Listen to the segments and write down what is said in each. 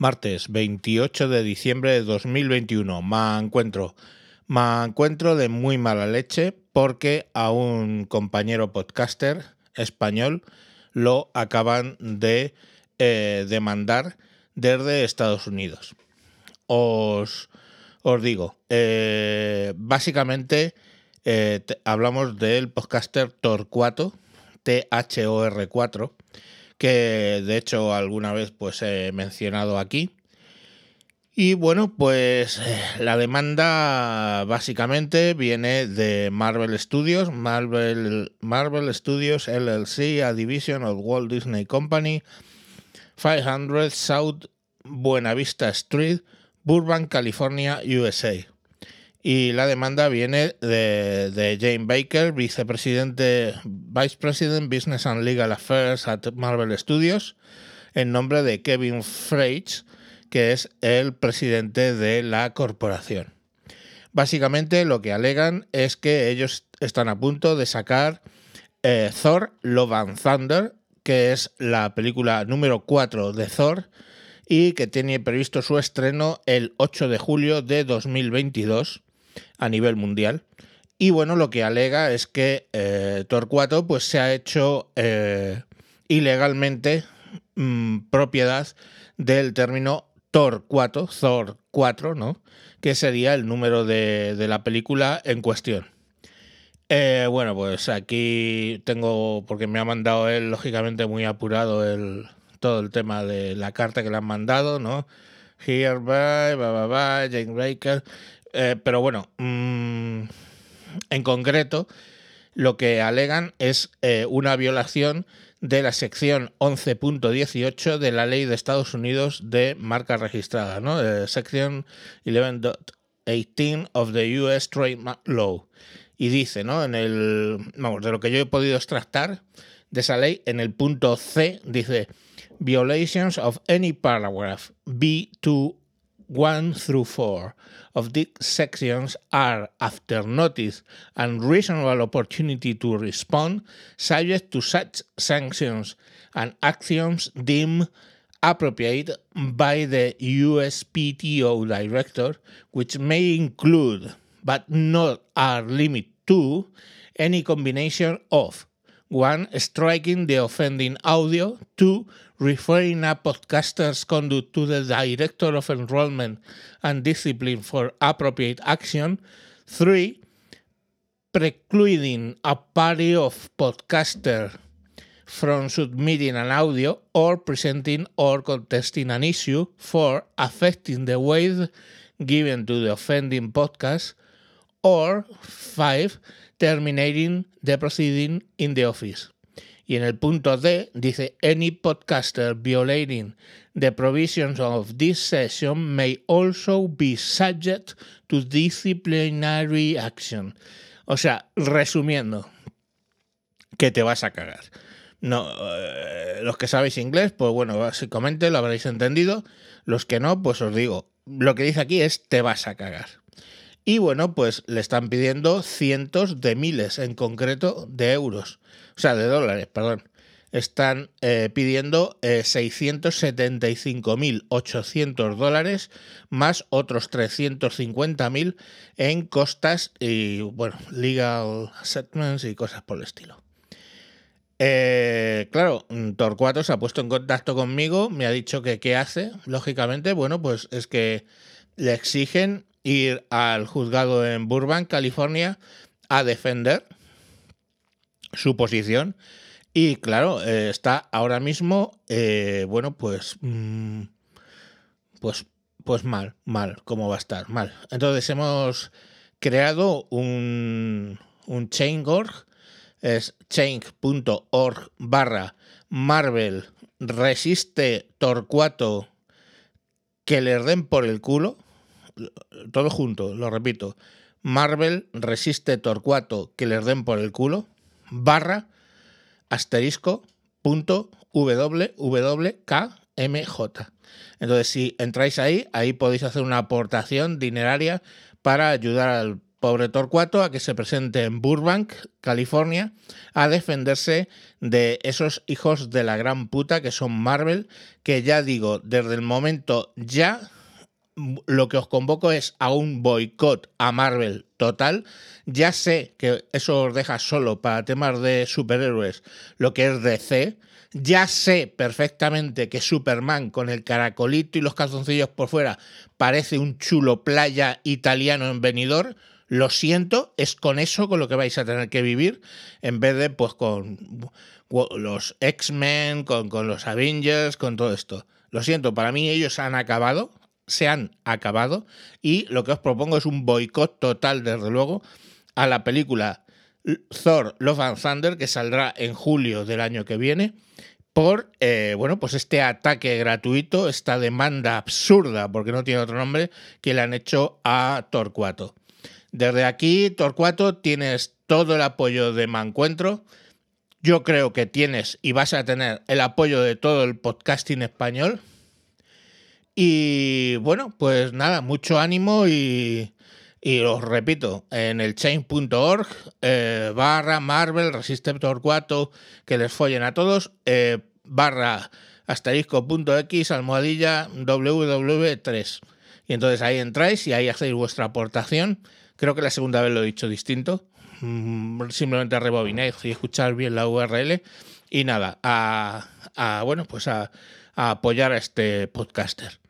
Martes 28 de diciembre de 2021. Me encuentro, me encuentro de muy mala leche porque a un compañero podcaster español lo acaban de eh, demandar desde Estados Unidos. Os, os digo, eh, básicamente eh, hablamos del podcaster Torcuato, T-H-O-R-4 que de hecho alguna vez pues he mencionado aquí. Y bueno, pues eh, la demanda básicamente viene de Marvel Studios, Marvel, Marvel Studios LLC, a division of Walt Disney Company, 500 South Buena Vista Street, Burbank, California, USA. Y la demanda viene de, Jane Baker, vicepresidente, Vice President Business and Legal Affairs at Marvel Studios, en nombre de Kevin Freitz, que es el presidente de la corporación. Básicamente lo que alegan es que ellos están a punto de sacar eh, Thor Love and Thunder, que es la película número 4 de Thor y que tiene previsto su estreno el 8 de julio de 2022 a nivel mundial. Y bueno, lo que alega es que eh, Torcuato pues, se ha hecho eh, ilegalmente mm, propiedad del término Torcuato, Thor 4, ¿no? que sería el número de, la película en cuestión. Eh, bueno, pues aquí tengo, porque me ha mandado él, lógicamente, muy apurado el, todo el tema de la carta que le han mandado, ¿no? Hereby, bye, bye, bye, Jane Baker. Eh, pero bueno, mm, en concreto, lo que alegan es eh, una violación de la sección 11.18 de la ley de Estados Unidos de marca registrada, ¿no? Eh, sección 11.18 of the US Trademark Law. Y dice, ¿no? En el, vamos, de lo que yo he podido extractar de esa ley, en el punto C dice, violations of any paragraph B2 1 through 4 of these sections are, after notice and reasonable opportunity to respond, subject to such sanctions and actions deemed appropriate by the USPTO director, which may include, but not are limited to, any combination of 1. Striking the offending audio, 2 referring a podcaster's conduct to the Director of Enrollment and Discipline for appropriate action. Three, precluding a party of podcaster from submitting an audio or presenting or contesting an issue for affecting the weight given to the offending podcast. Or five, terminating the proceeding in the office. Y en el punto D dice, any podcaster violating the provisions of this session may also be subject to disciplinary action. O sea, resumiendo, que te vas a cagar. No, eh, los que sabéis inglés, pues bueno, básicamente lo habréis entendido. Los que no, pues os digo, lo que dice aquí es te vas a cagar. Y bueno, pues le están pidiendo cientos de miles, en concreto de euros, o sea, de dólares, perdón. Están eh, pidiendo 675.800 eh, dólares más otros 350.000 en costas y, bueno, legal settlements y cosas por el estilo. Eh, claro, Torcuato se ha puesto en contacto conmigo, me ha dicho que qué hace. Lógicamente, bueno, pues es que le exigen ir al juzgado en Burbank, California, a defender su posición. Y claro, eh, está ahora mismo, eh, bueno, pues, mm, pues, pues mal, mal, ¿cómo va a estar? Mal. Entonces hemos creado un, un change.org, es change.org barra Marvel resiste Torcuato que le den por el culo, todo junto, lo repito, Marvel resiste Torcuato que les den por el culo, barra asterisco punto wwkmj. Entonces, si entráis ahí, ahí podéis hacer una aportación dineraria para ayudar al pobre Torcuato, a que se presente en Burbank, California, a defenderse de esos hijos de la gran puta que son Marvel, que ya digo, desde el momento ya lo que os convoco es a un boicot a Marvel total. Ya sé que eso os deja solo para temas de superhéroes lo que es DC. Ya sé perfectamente que Superman con el caracolito y los calzoncillos por fuera parece un chulo playa italiano en venidor. Lo siento, es con eso con lo que vais a tener que vivir en vez de pues con los X-Men, con, con los Avengers, con todo esto. Lo siento, para mí ellos han acabado, se han acabado y lo que os propongo es un boicot total, desde luego, a la película Thor Love and Thunder que saldrá en julio del año que viene por eh, bueno pues este ataque gratuito, esta demanda absurda, porque no tiene otro nombre, que le han hecho a Torcuato. Desde aquí, Torcuato, tienes todo el apoyo de Mancuentro. Yo creo que tienes y vas a tener el apoyo de todo el podcasting español. Y bueno, pues nada, mucho ánimo y, os repito, en el chain.org eh, barra Marvel Resistor 4, que les follen a todos, eh, barra asterisco.x almohadilla ww3. Y entonces ahí entráis y ahí hacéis vuestra aportación. Creo que la segunda vez lo he dicho distinto. Mm, simplemente rebobináis y escuchar bien la URL. Y nada, a, bueno, pues a apoyar a este podcaster.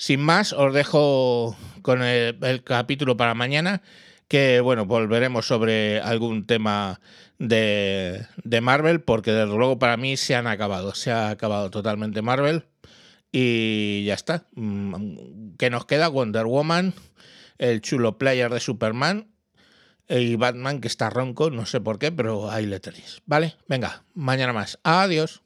Sin más, os dejo con el, capítulo para mañana, que bueno, volveremos sobre algún tema de, Marvel, porque desde luego para mí se han acabado, se ha acabado totalmente Marvel y ya está. Mm, que nos queda Wonder Woman, el chulo player de Superman y Batman que está ronco, no sé por qué, pero ahí le tenéis. Vale, venga, mañana más. Adiós.